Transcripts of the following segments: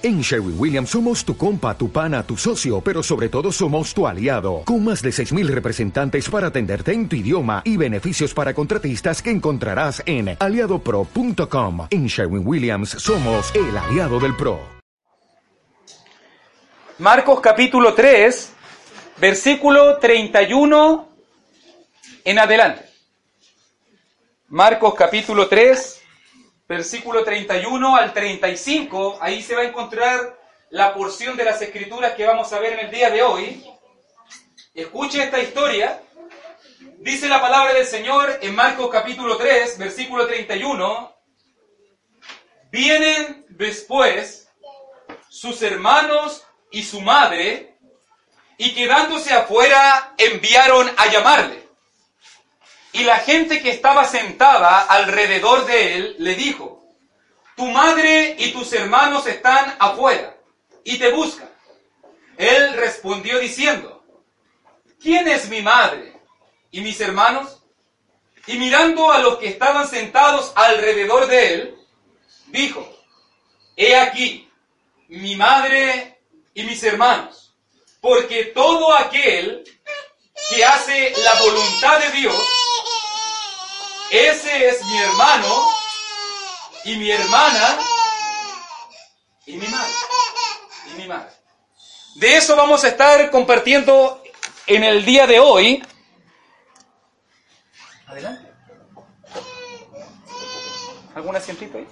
En Sherwin Williams somos tu compa, tu pana, tu socio, pero sobre todo somos tu aliado, con más de 6.000 representantes para atenderte en tu idioma y beneficios para contratistas que encontrarás en aliadopro.com. En Sherwin Williams somos el aliado del PRO. Marcos capítulo 3, versículo 31 en adelante. Marcos capítulo 3, versículo 31 al 35, ahí se va a encontrar la porción de las escrituras que vamos a ver en el día de hoy. Escuche esta historia. Dice la palabra del Señor en Marcos capítulo 3, versículo 31. Vienen después sus hermanos y su madre, y quedándose afuera enviaron a llamarle. Y la gente que estaba sentada alrededor de él le dijo, tu madre y tus hermanos están afuera y te buscan. Él respondió diciendo, ¿quién es mi madre y mis hermanos? Y mirando a los que estaban sentados alrededor de él, dijo, he aquí mi madre y mis hermanos, porque todo aquel que hace la voluntad de Dios, ese es mi hermano y mi hermana y mi madre. Y mi madre. De eso vamos a estar compartiendo en el día de hoy. Adelante. ¿Algún asientito ahí?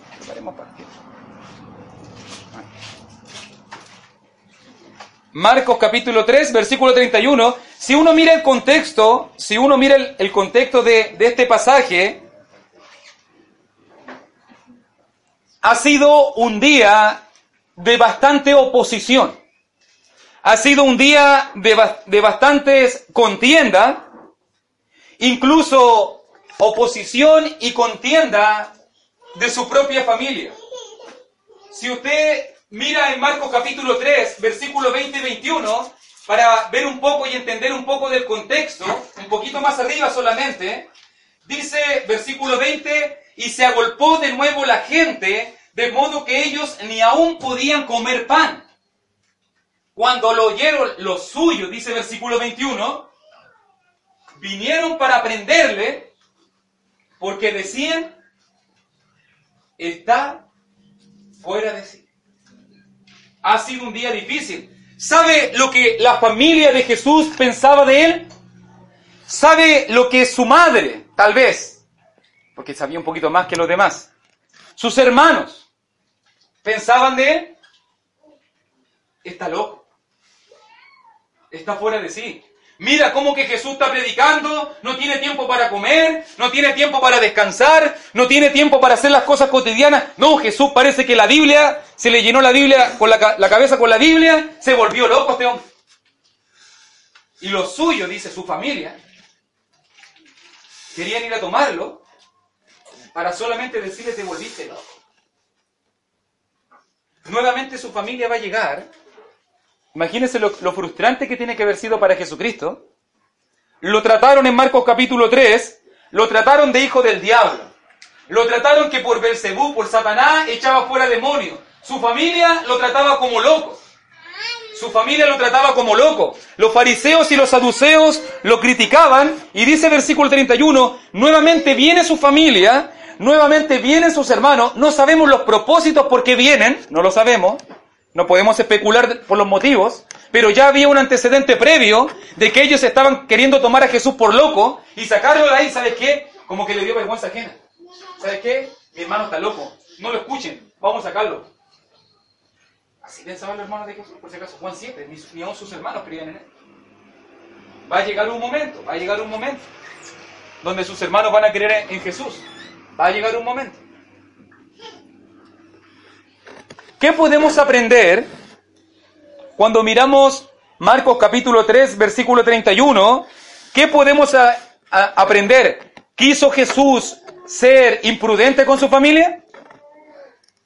Marcos capítulo 3, versículo 31. Si uno mira el contexto, si uno mira el, contexto de, este pasaje, ha sido un día de bastante oposición. Ha sido un día de, de bastantes contienda, incluso oposición y contienda de su propia familia. Si usted mira en Marcos capítulo 3, versículo 20 y 21, para ver un poco y entender un poco del contexto, un poquito más arriba solamente, dice versículo 20, y se agolpó de nuevo la gente, de modo que ellos ni aún podían comer pan. Cuando lo oyeron los suyos, dice versículo 21, vinieron para prenderle, porque decían, está fuera de sí ha sido un día difícil. ¿Sabe lo que la familia de Jesús pensaba de él? ¿Sabe lo que su madre, tal vez, porque sabía un poquito más que los demás, sus hermanos, pensaban de él? Está loco. Está fuera de sí. Mira cómo que Jesús está predicando, no tiene tiempo para comer, no tiene tiempo para descansar, no tiene tiempo para hacer las cosas cotidianas. No, Jesús parece que la Biblia, se le llenó la Biblia con la, cabeza con la Biblia, se volvió loco este hombre. Y lo suyo, dice su familia, querían ir a tomarlo para solamente decirle te volviste loco. Nuevamente su familia va a llegar Imagínense lo, frustrante que tiene que haber sido para Jesucristo. Lo trataron en Marcos capítulo 3, lo trataron de hijo del diablo. Lo trataron que por Belcebú, por Satanás, echaba fuera demonios. Su familia lo trataba como loco. Su familia lo trataba como loco. Los fariseos y los saduceos lo criticaban. Y dice versículo 31, nuevamente viene su familia, nuevamente vienen sus hermanos. No sabemos los propósitos por qué vienen, no lo sabemos. No podemos especular por los motivos, pero ya había un antecedente previo de que ellos estaban queriendo tomar a Jesús por loco y sacarlo de ahí, ¿sabes qué? Como que le dio vergüenza ajena. ¿Sabes qué? Mi hermano está loco. No lo escuchen. Vamos a sacarlo. Así pensaban los hermanos de Jesús, por si acaso. Juan 7, ni, aún sus hermanos creían en él. Va a llegar un momento, va a llegar un momento donde sus hermanos van a creer en Jesús. Va a llegar un momento. ¿Qué podemos aprender cuando miramos Marcos capítulo 3, versículo 31? ¿Qué podemos aprender? ¿Quiso Jesús ser imprudente con su familia?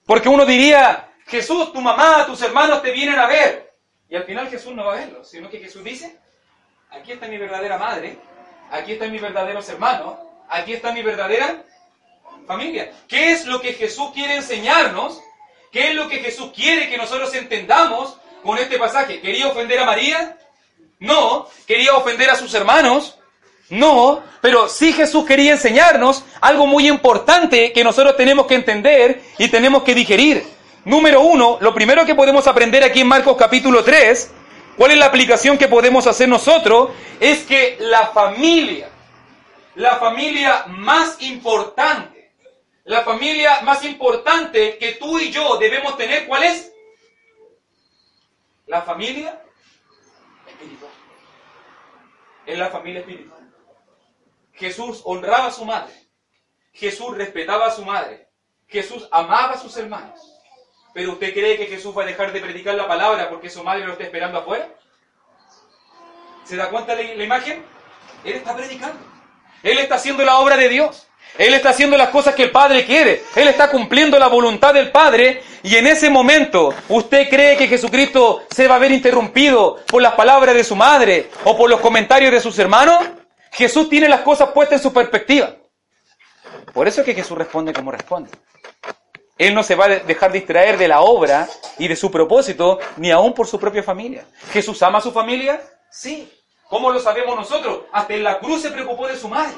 Porque uno diría, Jesús, tu mamá, tus hermanos te vienen a ver. Y al final Jesús no va a verlos, sino que Jesús dice, aquí está mi verdadera madre, aquí están mis verdaderos hermanos, aquí está mi verdadera familia. ¿Qué es lo que Jesús quiere enseñarnos ¿Qué es lo que Jesús quiere que nosotros entendamos con este pasaje? ¿Quería ofender a María? No. ¿Quería ofender a sus hermanos? No. Pero sí Jesús quería enseñarnos algo muy importante que nosotros tenemos que entender y tenemos que digerir. Número uno, lo primero que podemos aprender aquí en Marcos capítulo 3, cuál es la aplicación que podemos hacer nosotros, es que la familia, la familia más importante, la familia más importante que tú y yo debemos tener, ¿cuál es? La familia espiritual. Es la familia espiritual. Jesús honraba a su madre. Jesús respetaba a su madre. Jesús amaba a sus hermanos. Pero usted cree que Jesús va a dejar de predicar la palabra porque su madre lo está esperando afuera? ¿Se da cuenta la imagen? Él está predicando. Él está haciendo la obra de Dios. Él está haciendo las cosas que el Padre quiere. Él está cumpliendo la voluntad del Padre. Y en ese momento, ¿usted cree que Jesucristo se va a ver interrumpido por las palabras de su madre o por los comentarios de sus hermanos? Jesús tiene las cosas puestas en su perspectiva. Por eso es que Jesús responde como responde. Él no se va a dejar distraer de la obra y de su propósito, ni aún por su propia familia. ¿Jesús ama a su familia? Sí. ¿Cómo lo sabemos nosotros? Hasta en la cruz se preocupó de su madre.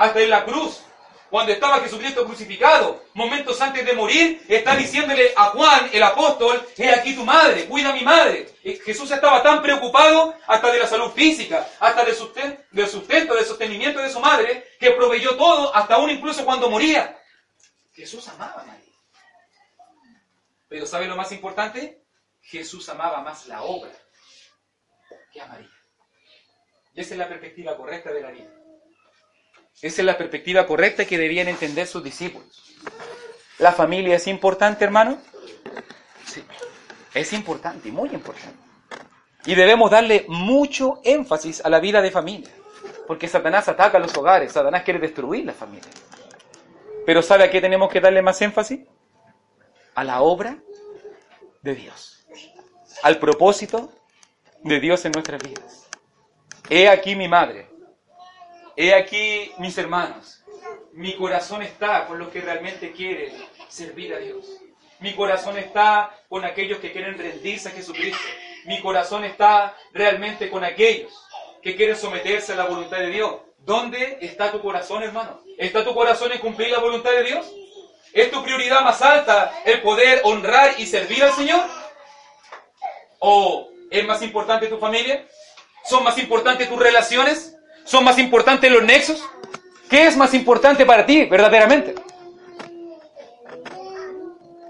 Hasta en la cruz. Cuando estaba Jesucristo crucificado, momentos antes de morir, está diciéndole a Juan, el apóstol, he aquí tu madre, cuida a mi madre. Jesús estaba tan preocupado hasta de la salud física, hasta del sustento, del sustento, del sostenimiento de su madre, que proveyó todo, hasta aún incluso cuando moría. Jesús amaba a María. Pero ¿sabe lo más importante? Jesús amaba más la obra que a María. Y esa es la perspectiva correcta de la vida. Esa es la perspectiva correcta que debían entender sus discípulos. ¿La familia es importante, hermano? Sí, es importante, muy importante. Y debemos darle mucho énfasis a la vida de familia. Porque Satanás ataca los hogares, Satanás quiere destruir la familia. Pero ¿sabe a qué tenemos que darle más énfasis? A la obra de Dios. Al propósito de Dios en nuestras vidas. He aquí mi madre. He aquí mis hermanos. Mi corazón está con los que realmente quieren servir a Dios. Mi corazón está con aquellos que quieren rendirse a Jesucristo. Mi corazón está realmente con aquellos que quieren someterse a la voluntad de Dios. ¿Dónde está tu corazón, hermano? ¿Está tu corazón en cumplir la voluntad de Dios? ¿Es tu prioridad más alta el poder honrar y servir al Señor? ¿O es más importante tu familia? ¿Son más importantes tus relaciones? ¿Son más importantes los nexos? ¿Qué es más importante para ti verdaderamente?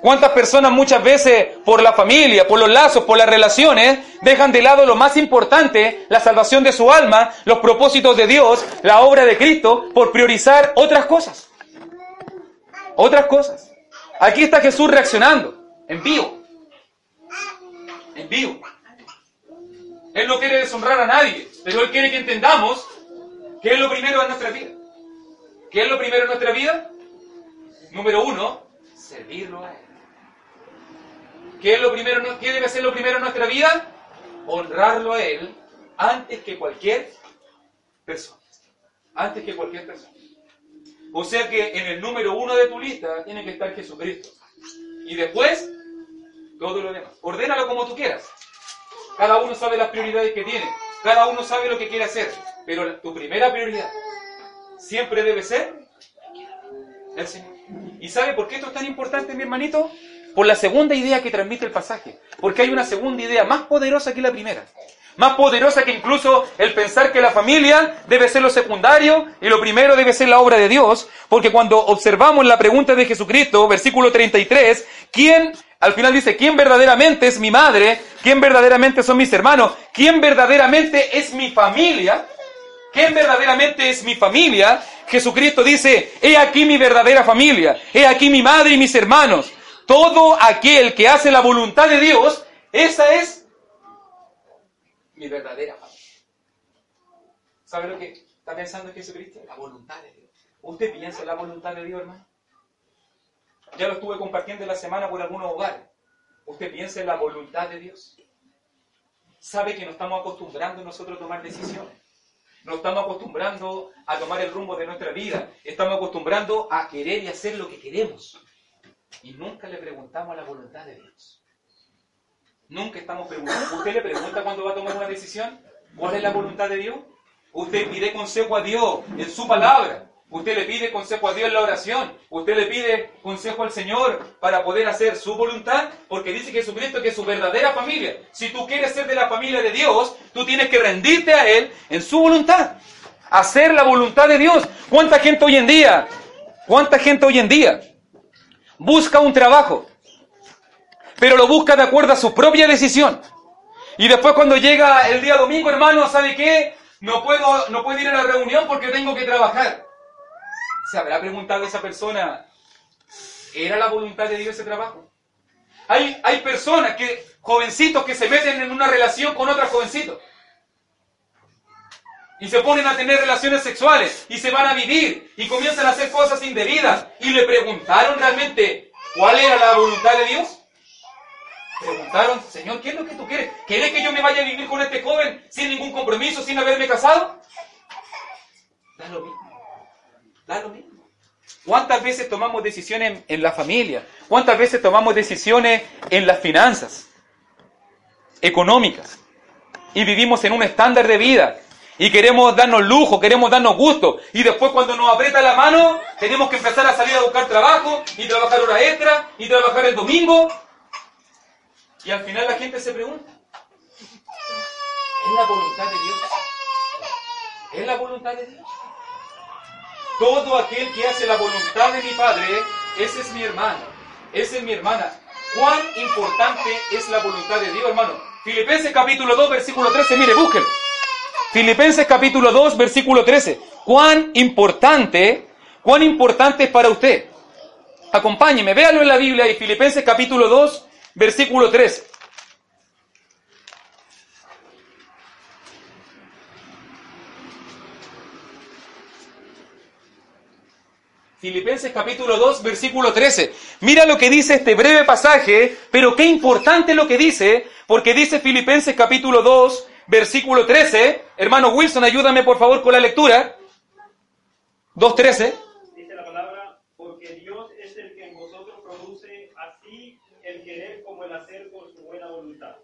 ¿Cuántas personas muchas veces por la familia, por los lazos, por las relaciones, dejan de lado lo más importante, la salvación de su alma, los propósitos de Dios, la obra de Cristo, por priorizar otras cosas? Otras cosas. Aquí está Jesús reaccionando, en vivo. En vivo. Él no quiere deshonrar a nadie, pero Él quiere que entendamos qué es lo primero en nuestra vida. ¿Qué es lo primero en nuestra vida? Número uno, servirlo a Él. ¿Qué, es lo primero, ¿Qué debe ser lo primero en nuestra vida? Honrarlo a Él antes que cualquier persona. Antes que cualquier persona. O sea que en el número uno de tu lista tiene que estar Jesucristo. Y después, todo lo demás. Ordénalo como tú quieras. Cada uno sabe las prioridades que tiene. Cada uno sabe lo que quiere hacer. Pero tu primera prioridad siempre debe ser el Señor. ¿Y sabe por qué esto es tan importante, mi hermanito? Por la segunda idea que transmite el pasaje. Porque hay una segunda idea más poderosa que la primera. Más poderosa que incluso el pensar que la familia debe ser lo secundario y lo primero debe ser la obra de Dios. Porque cuando observamos la pregunta de Jesucristo, versículo 33, ¿quién, al final dice, ¿quién verdaderamente es mi madre? ¿Quién verdaderamente son mis hermanos? ¿Quién verdaderamente es mi familia? ¿Quién verdaderamente es mi familia? Jesucristo dice, he aquí mi verdadera familia, he aquí mi madre y mis hermanos. Todo aquel que hace la voluntad de Dios, esa es mi verdadera familia. ¿Sabe lo que está pensando Jesucristo? La voluntad de Dios. ¿Usted piensa en la voluntad de Dios, hermano? Ya lo estuve compartiendo la semana por algunos hogares. ¿Usted piensa en la voluntad de Dios? ¿Sabe que nos estamos acostumbrando nosotros a tomar decisiones? Nos estamos acostumbrando a tomar el rumbo de nuestra vida. Estamos acostumbrando a querer y hacer lo que queremos. y nunca le preguntamos la voluntad de Dios. Nunca estamos preguntando. ¿Usted le pregunta cuando va a tomar una decisión? ¿Cuál es la voluntad de Dios? Usted pide consejo a Dios en su palabra. Usted le pide consejo a Dios en la oración. Usted le pide consejo al Señor para poder hacer su voluntad, porque dice Jesucristo que es su verdadera familia. Si tú quieres ser de la familia de Dios, tú tienes que rendirte a Él en su voluntad. Hacer la voluntad de Dios. ¿Cuánta gente hoy en día? ¿Cuánta gente hoy en día busca un trabajo? Pero lo busca de acuerdo a su propia decisión. Y después cuando llega el día domingo, hermano, ¿sabe qué? No puedo, no puedo ir a la reunión porque tengo que trabajar. ¿Se habrá preguntado esa persona, ¿era la voluntad de Dios ese trabajo? Hay, hay personas que, jovencitos que se meten en una relación con otro jovencito. Y se ponen a tener relaciones sexuales y se van a vivir y comienzan a hacer cosas indebidas. Y le preguntaron realmente cuál era la voluntad de Dios. Preguntaron, Señor, ¿qué es lo que tú quieres? ¿Quieres que yo me vaya a vivir con este joven sin ningún compromiso, sin haberme casado? Da lo mismo. Da lo mismo. ¿Cuántas veces tomamos decisiones en la familia? ¿Cuántas veces tomamos decisiones en las finanzas económicas? Y vivimos en un estándar de vida. Y queremos darnos lujo, queremos darnos gusto. Y después cuando nos aprieta la mano, tenemos que empezar a salir a buscar trabajo y trabajar hora extra y trabajar el domingo y al final la gente se pregunta, ¿es la voluntad de Dios? ¿Es la voluntad de Dios? Todo aquel que hace la voluntad de mi Padre, ese es mi hermano, esa es mi hermana. ¿Cuán importante es la voluntad de Dios, hermano? Filipenses capítulo 2, versículo 13, mire, búsquenlo. Filipenses capítulo 2, versículo 13. ¿Cuán importante, cuán importante es para usted? Acompáñeme, véalo en la Biblia y Filipenses capítulo 2, versículo 3. Filipenses capítulo 2, versículo 13. Mira lo que dice este breve pasaje, pero qué importante lo que dice, porque dice Filipenses capítulo 2, versículo 13. Hermano Wilson, ayúdame por favor con la lectura. 2.13.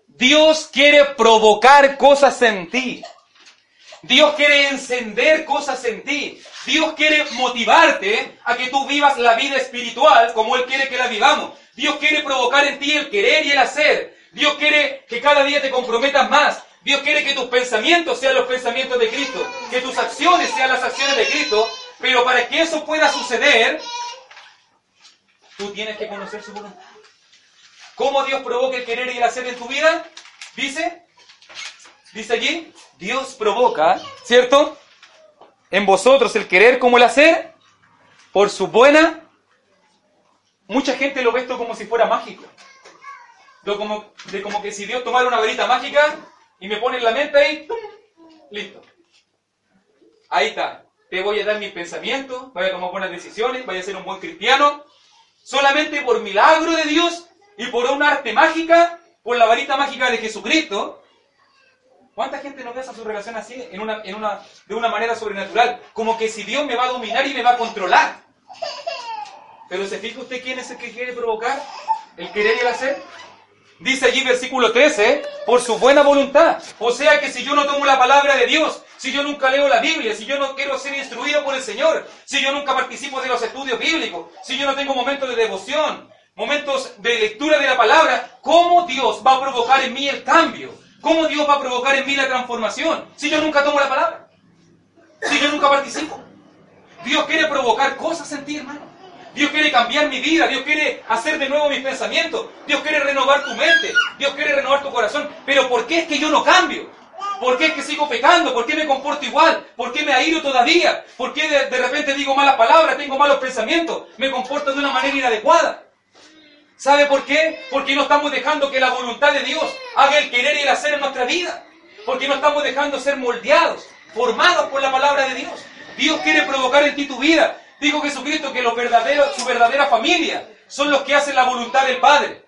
Dios quiere provocar cosas en ti. Dios quiere encender cosas en ti. Dios quiere motivarte a que tú vivas la vida espiritual como Él quiere que la vivamos. Dios quiere provocar en ti el querer y el hacer. Dios quiere que cada día te comprometas más. Dios quiere que tus pensamientos sean los pensamientos de Cristo. Que tus acciones sean las acciones de Cristo. Pero para que eso pueda suceder, tú tienes que conocer su voluntad. ¿Cómo Dios provoca el querer y el hacer en tu vida? Dice, dice allí, Dios provoca, ¿cierto? En vosotros el querer como el hacer, por su buena. Mucha gente lo ve esto como si fuera mágico. De como, como que si Dios tomara una varita mágica y me pone en la mente y listo. Ahí está. Te voy a dar mis pensamientos, voy a tomar buenas decisiones, voy a ser un buen cristiano. Solamente por milagro de Dios y por un arte mágica, por la varita mágica de Jesucristo, ¿cuánta gente no besa su relación así, en una, en una, de una manera sobrenatural? Como que si Dios me va a dominar y me va a controlar. Pero ¿se fija usted quién es el que quiere provocar el querer y el hacer? Dice allí versículo 13, por su buena voluntad. O sea que si yo no tomo la palabra de Dios, si yo nunca leo la Biblia, si yo no quiero ser instruido por el Señor, si yo nunca participo de los estudios bíblicos, si yo no tengo momentos de devoción, momentos de lectura de la palabra, ¿cómo Dios va a provocar en mí el cambio? ¿Cómo Dios va a provocar en mí la transformación? Si yo nunca tomo la palabra, si yo nunca participo. Dios quiere provocar cosas en ti, hermano. Dios quiere cambiar mi vida, Dios quiere hacer de nuevo mis pensamientos, Dios quiere renovar tu mente, Dios quiere renovar tu corazón. Pero ¿por qué es que yo no cambio? ¿Por qué es que sigo pecando? ¿Por qué me comporto igual? ¿Por qué me airo todavía? ¿Por qué de, de repente digo malas palabras, tengo malos pensamientos, me comporto de una manera inadecuada? ¿Sabe por qué? Porque no estamos dejando que la voluntad de Dios haga el querer y el hacer en nuestra vida. Porque no estamos dejando ser moldeados, formados por la palabra de Dios. Dios quiere provocar en ti tu vida. Dijo Jesucristo que los verdaderos, su verdadera familia son los que hacen la voluntad del Padre.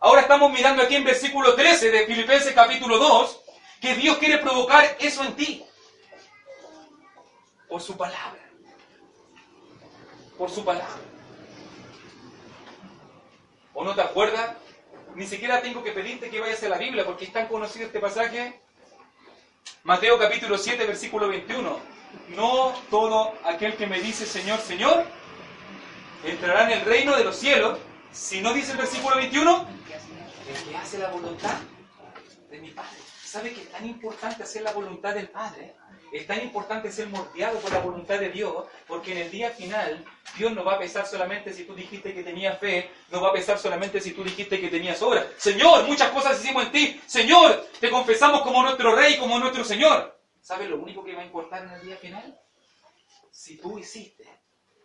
Ahora estamos mirando aquí en versículo 13 de Filipenses capítulo 2, que Dios quiere provocar eso en ti. Por su palabra. Por su palabra. ¿O no te acuerdas? Ni siquiera tengo que pedirte que vayas a la Biblia porque es tan conocido este pasaje. Mateo capítulo 7, versículo 21. No todo aquel que me dice Señor, Señor, entrará en el reino de los cielos. Si no dice el versículo 21, el que hace la voluntad de mi Padre. ¿Sabe que es tan importante hacer la voluntad del Padre? Es tan importante ser moldeado por la voluntad de Dios, porque en el día final Dios no va a pesar solamente si tú dijiste que tenías fe, no va a pesar solamente si tú dijiste que tenías obra. Señor, muchas cosas hicimos en ti. Señor, te confesamos como nuestro Rey, como nuestro Señor. ¿Sabes lo único que va a importar en el día final? Si tú hiciste,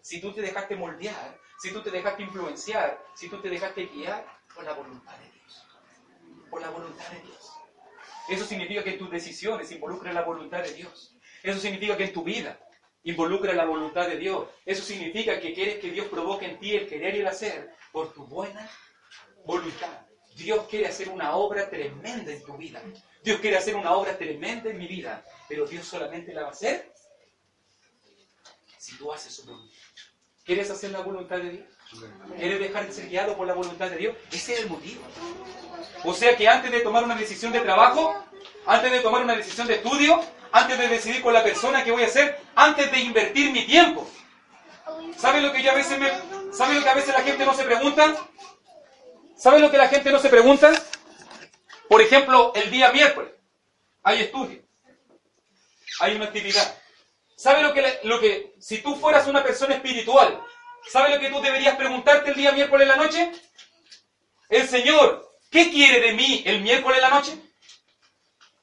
si tú te dejaste moldear, si tú te dejaste influenciar, si tú te dejaste guiar por la voluntad de Dios. Por la voluntad de Dios. Eso significa que tus decisiones involucra la voluntad de Dios. Eso significa que en tu vida involucra la voluntad de Dios. Eso significa que quieres que Dios provoque en ti el querer y el hacer por tu buena voluntad. Dios quiere hacer una obra tremenda en tu vida. Dios quiere hacer una obra tremenda en mi vida. Pero Dios solamente la va a hacer si tú haces su voluntad. ¿Quieres hacer la voluntad de Dios? ¿Quieres dejar de ser guiado por la voluntad de Dios? Ese es el motivo. O sea que antes de tomar una decisión de trabajo, antes de tomar una decisión de estudio, antes de decidir con la persona que voy a ser, antes de invertir mi tiempo. ¿Sabe lo que yo a veces me, ¿Sabe lo que a veces la gente no se pregunta? ¿Sabe lo que la gente no se pregunta? Por ejemplo, el día miércoles hay estudio, hay una actividad. ¿Sabe lo que, lo que, si tú fueras una persona espiritual, ¿sabe lo que tú deberías preguntarte el día miércoles en la noche? El Señor, ¿Qué quiere de mí el miércoles de la noche?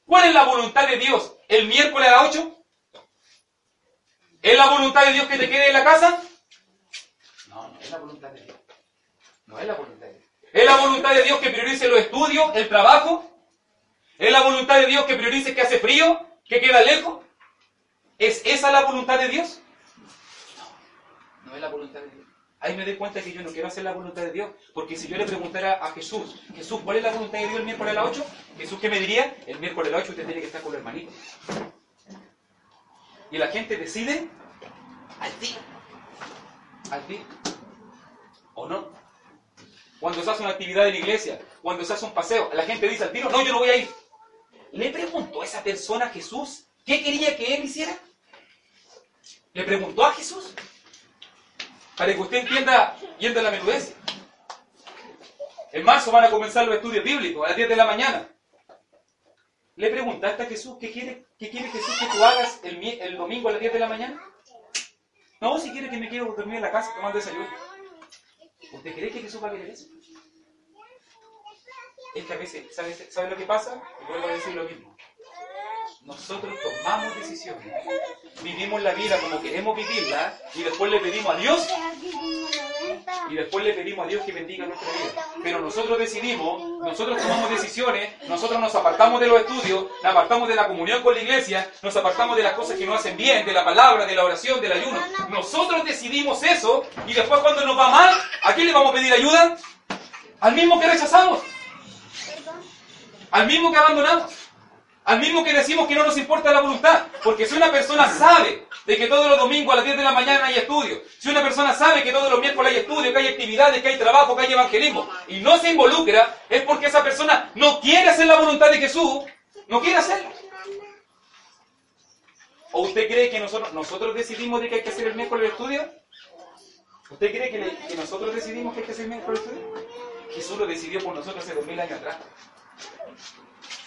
¿Cuál es la voluntad de Dios el miércoles a las 8? ¿Es la voluntad de Dios que te quede en la casa? No, no es la voluntad de Dios. No es la voluntad de Dios. ¿Es la voluntad de Dios que priorice los estudios, el trabajo? ¿Es la voluntad de Dios que priorice que hace frío, que queda lejos? ¿Es esa la voluntad de Dios? No, es la voluntad de Dios. Ahí me doy cuenta que yo no quiero hacer la voluntad de Dios. Porque si yo le preguntara a Jesús, Jesús, ¿cuál es la voluntad de Dios el miércoles a las 8? Jesús, ¿qué me diría? El miércoles a las 8 usted tiene que estar con los hermanitos. Y la gente decide al día. Al día. ¿O no? Cuando se hace una actividad en la iglesia, cuando se hace un paseo, la gente dice al tiro, no, yo no voy a ir. Le preguntó a esa persona a Jesús, ¿qué quería que él hiciera? ¿Le preguntó a Jesús? Para que usted entienda yendo a la menudez. En marzo van a comenzar los estudios bíblicos a las 10 de la mañana. ¿Le preguntaste a Jesús qué quiere, qué quiere Jesús que tú hagas el, domingo a las 10 de la mañana? No, si quiere que me quiero dormir en la casa tomando desayuno. ¿Usted cree que Jesús va a querer eso? Es que a veces, ¿sabe, ¿sabe lo que pasa? Vuelvo a decir lo mismo. Nosotros tomamos decisiones, vivimos la vida como queremos vivirla y después le pedimos a Dios y después le pedimos a Dios que bendiga nuestra vida. Pero nosotros decidimos, nosotros tomamos decisiones, nosotros nos apartamos de los estudios, nos apartamos de la comunión con la iglesia, nos apartamos de las cosas que no hacen bien, de la palabra, de la oración, del ayuno. Nosotros decidimos eso y después cuando nos va mal, ¿a quién le vamos a pedir ayuda? Al mismo que rechazamos. Al mismo que abandonamos. Al mismo que decimos que no nos importa la voluntad. Porque si una persona sabe de que todos los domingos a las 10 de la mañana hay estudio, si una persona sabe que todos los miércoles hay estudio, que hay actividades, que hay trabajo, que hay evangelismo, y no se involucra, es porque esa persona no quiere hacer la voluntad de Jesús, no quiere hacerla. ¿O usted cree que nosotros, decidimos de que hay que hacer el miércoles el estudio? ¿Usted cree que, que nosotros decidimos que hay que hacer el miércoles el estudio? Jesús lo decidió por nosotros hace dos mil años atrás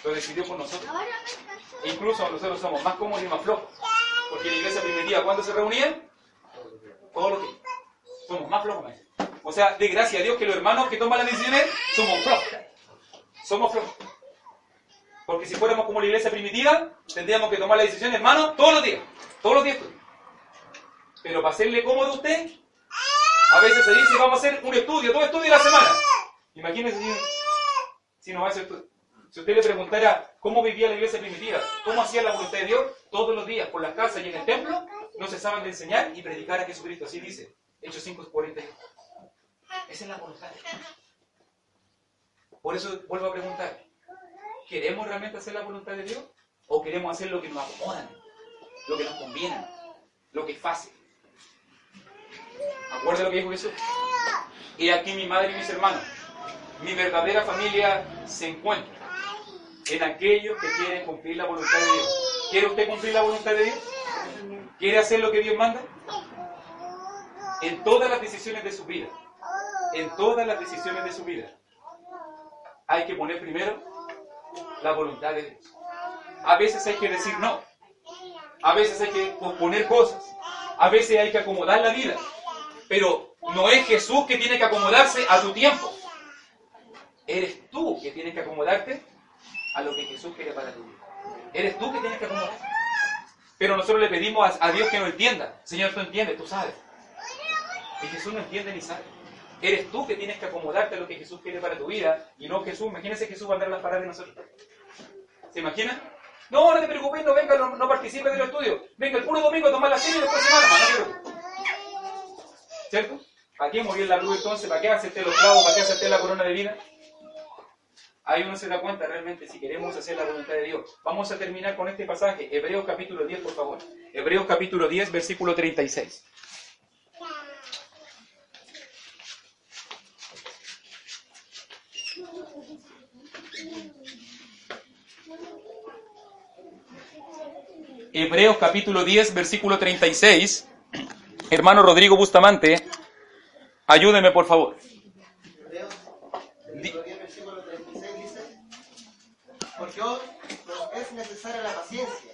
lo decidió por nosotros. incluso nosotros somos más cómodos y más flojos. Porque la iglesia primitiva, ¿cuándo se reunían? Todos los días. Somos más flojos. O sea, de gracia a Dios que los hermanos que toman las decisiones somos flojos. Somos flojos. Porque si fuéramos como la iglesia primitiva, tendríamos que tomar las decisiones, hermano, todos los días. Todos los días. Pero para hacerle cómodo a usted, a veces se dice, vamos a hacer un estudio, dos estudios a la semana. Imagínese si, si no va a hacer estudio. Si usted le preguntara cómo vivía la iglesia primitiva, cómo hacía la voluntad de Dios, todos los días por las casas y en el templo, no cesaban de enseñar y predicar a Jesucristo. Así dice, Hechos 5.40. Esa es la voluntad de Dios. Por eso vuelvo a preguntar, ¿queremos realmente hacer la voluntad de Dios? ¿O queremos hacer lo que nos acomodan, lo que nos conviene, lo que es fácil? ¿Acuerda lo que dijo Jesús? Y aquí mi madre y mis hermanos. mi verdadera familia se encuentra en aquellos que quieren cumplir la voluntad de Dios. ¿Quiere usted cumplir la voluntad de Dios? ¿Quiere hacer lo que Dios manda? En todas las decisiones de su vida, en todas las decisiones de su vida, hay que poner primero la voluntad de Dios. A veces hay que decir no. A veces hay que posponer cosas. A veces hay que acomodar la vida. Pero no es Jesús que tiene que acomodarse a tu tiempo. Eres tú que tienes que acomodarte a lo que Jesús quiere para tu vida. Eres tú que tienes que acomodarte. Pero nosotros le pedimos a, Dios que no entienda. Señor, tú entiendes, tú sabes. Y Jesús no entiende ni sabe. Eres tú que tienes que acomodarte a lo que Jesús quiere para tu vida y no Jesús. Imagínese Jesús va a andar las paradas de nosotros. ¿Se imagina? No, no te preocupes, no venga, no, no participe del estudio. Venga el puro domingo a tomar la serie y después se va. ¿Cierto? ¿Para qué morir la luz entonces? ¿Para qué hacerte los clavos? ¿Para qué hacerte la corona de vida? Ahí uno se da cuenta realmente si queremos hacer la voluntad de Dios. Vamos a terminar con este pasaje, Hebreos capítulo 10, por favor. Hebreos capítulo 10, versículo 36. Hebreos capítulo 10, versículo 36. Hermano Rodrigo Bustamante, ayúdeme por favor. Hebreos capítulo 10, versículo 36 dice, porque os es necesaria la paciencia,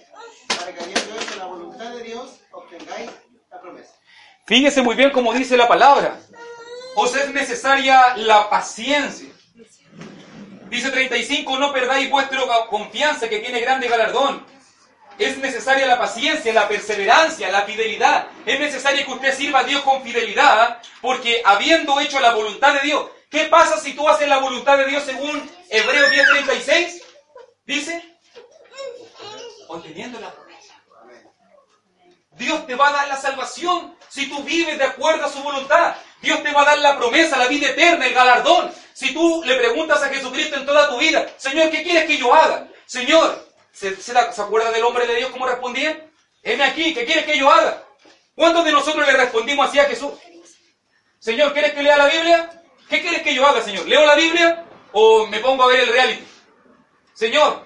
para que habiendo hecho la voluntad de Dios, obtengáis la promesa. Fíjese muy bien cómo dice la palabra. Os es necesaria la paciencia. Dice 35, no perdáis vuestra confianza que tiene grande galardón es necesaria la paciencia, la perseverancia, la fidelidad. Es necesario que usted sirva a Dios con fidelidad, porque habiendo hecho la voluntad de Dios, ¿qué pasa si tú haces la voluntad de Dios según Hebreos 10:36? Dice, obteniendo la. Dios te va a dar la salvación si tú vives de acuerdo a su voluntad. Dios te va a dar la promesa, la vida eterna, el galardón. Si tú le preguntas a Jesucristo en toda tu vida, Señor, ¿qué quieres que yo haga? Señor, ¿Se, acuerda del hombre de Dios cómo respondía? Heme aquí, ¿qué quieres que yo haga? ¿Cuántos de nosotros le respondimos así a Jesús? Señor, ¿quieres que lea la Biblia? ¿Qué quieres que yo haga, Señor? ¿Leo la Biblia o me pongo a ver el reality? Señor,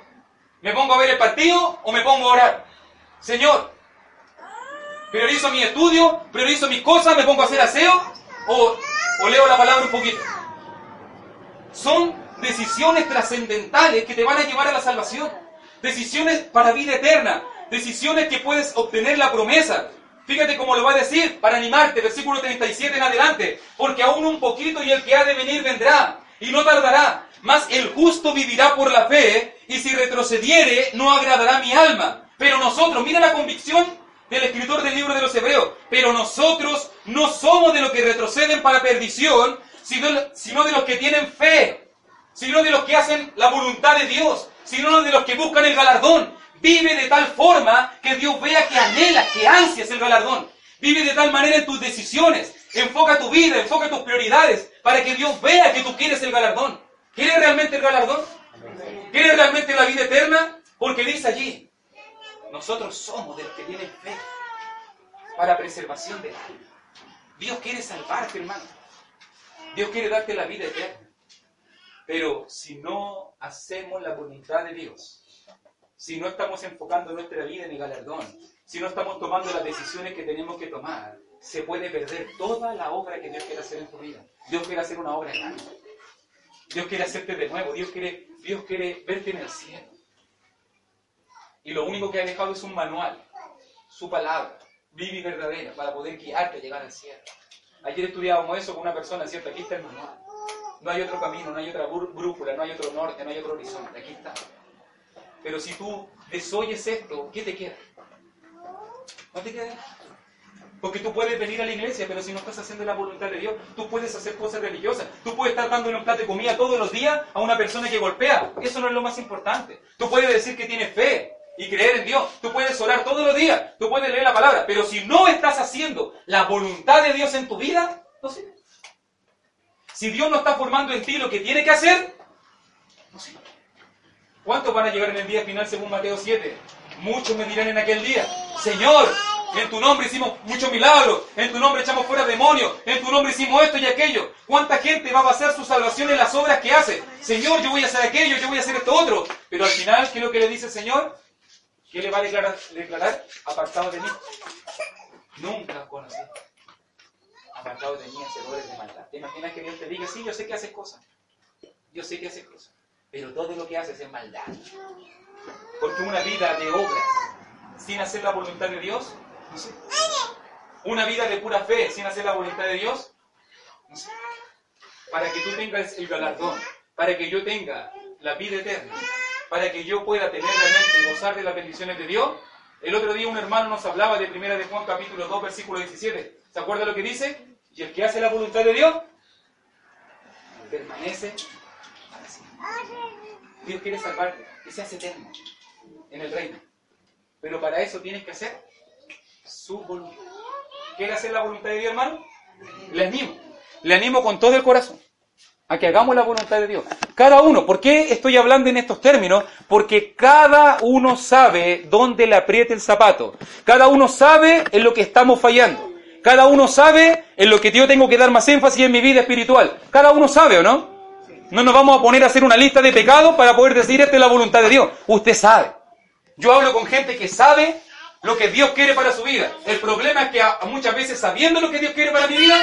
¿me pongo a ver el partido o me pongo a orar? Señor, ¿priorizo mi estudio? ¿Priorizo mis cosas? ¿Me pongo a hacer aseo? ¿O, leo la palabra un poquito? Son decisiones trascendentales que te van a llevar a la salvación decisiones para vida eterna, decisiones que puedes obtener la promesa. Fíjate cómo lo va a decir para animarte, versículo 37 en adelante, porque aún un poquito y el que ha de venir vendrá, y no tardará, mas el justo vivirá por la fe, y si retrocediere no agradará mi alma. Pero nosotros, mira la convicción del escritor del libro de los Hebreos, pero nosotros no somos de los que retroceden para perdición, sino, sino de los que tienen fe, sino de los que hacen la voluntad de Dios sino de los que buscan el galardón. Vive de tal forma que Dios vea que anhelas, que ansias el galardón. Vive de tal manera en tus decisiones. Enfoca tu vida, enfoca tus prioridades para que Dios vea que tú quieres el galardón. ¿Quieres realmente el galardón? ¿Quieres realmente la vida eterna? Porque dice allí, nosotros somos de los que tienen fe para preservación del alma. Dios quiere salvarte, hermano. Dios quiere darte la vida eterna. Pero si no hacemos la voluntad de Dios, si no estamos enfocando nuestra vida en el galardón, si no estamos tomando las decisiones que tenemos que tomar, se puede perder toda la obra que Dios quiere hacer en tu vida. Dios quiere hacer una obra grande. Dios quiere hacerte de nuevo. Dios quiere, Dios quiere verte en el cielo. Y lo único que ha dejado es un manual, su palabra, viva y verdadera, para poder guiarte a llegar al cielo. Ayer estudiábamos eso con una persona, ¿cierto? Aquí está el manual. No hay otro camino, no hay otra brújula, no hay otro norte, no hay otro horizonte. Aquí está. Pero si tú desoyes esto, ¿qué te queda? No te queda Porque tú puedes venir a la iglesia, pero si no estás haciendo la voluntad de Dios, tú puedes hacer cosas religiosas. Tú puedes estar dándole un plato de comida todos los días a una persona que golpea. Eso no es lo más importante. Tú puedes decir que tienes fe y creer en Dios. Tú puedes orar todos los días. Tú puedes leer la palabra. Pero si no estás haciendo la voluntad de Dios en tu vida, no sirve. Si Dios no está formando en ti lo que tiene que hacer, no sé. ¿Cuántos van a llegar en el día final según Mateo 7? Muchos me dirán en aquel día, Señor, En tu nombre hicimos muchos milagros. En tu nombre echamos fuera demonios. En tu nombre hicimos esto y aquello. ¿Cuánta gente va a basar su salvación en las obras que hace? Señor, yo voy a hacer aquello, yo voy a hacer esto otro. Pero al final, ¿qué es lo que le dice el Señor? ¿Qué le va a declarar? declarar? Apartado de mí. Nunca conocí. Apartado de mí, hacedores de maldad. ¿Te imaginas que Dios te diga, sí, yo sé que haces cosas? Yo sé que haces cosas. Pero todo lo que haces es maldad. Porque una vida de obras sin hacer la voluntad de Dios, no sé. Una vida de pura fe sin hacer la voluntad de Dios, no sé. Para que tú tengas el galardón, para que yo tenga la vida eterna, para que yo pueda tener realmente y gozar de las bendiciones de Dios. El otro día un hermano nos hablaba de Primera de Juan capítulo 2 versículo 17. ¿Se acuerda lo que dice? Y el que hace la voluntad de Dios permanece para siempre. Dios quiere salvarte, que seas eterno en el reino. Pero para eso tienes que hacer su voluntad. ¿Quiere hacer la voluntad de Dios, hermano? Le animo. Le animo con todo el corazón a que hagamos la voluntad de Dios. Cada uno, ¿por qué estoy hablando en estos términos? Porque cada uno sabe dónde le apriete el zapato. Cada uno sabe en lo que estamos fallando. Cada uno sabe en lo que yo tengo que dar más énfasis en mi vida espiritual. Cada uno sabe, ¿o no? No nos vamos a poner a hacer una lista de pecados para poder decir esta es la voluntad de Dios. Usted sabe. Yo hablo con gente que sabe lo que Dios quiere para su vida. El problema es que muchas veces sabiendo lo que Dios quiere para mi vida,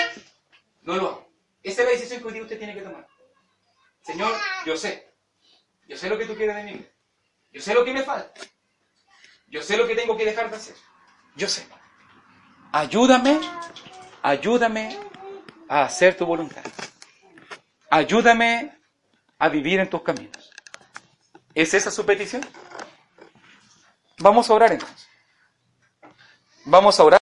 no lo hago. Esa es la decisión que hoy día usted tiene que tomar. Señor, yo sé. Yo sé lo que tú quieres de vida. Yo sé lo que me falta. Yo sé lo que tengo que dejar de hacer. Yo sé. Ayúdame, ayúdame a hacer tu voluntad. Ayúdame a vivir en tus caminos. ¿Es esa su petición? Vamos a orar entonces. Vamos a orar.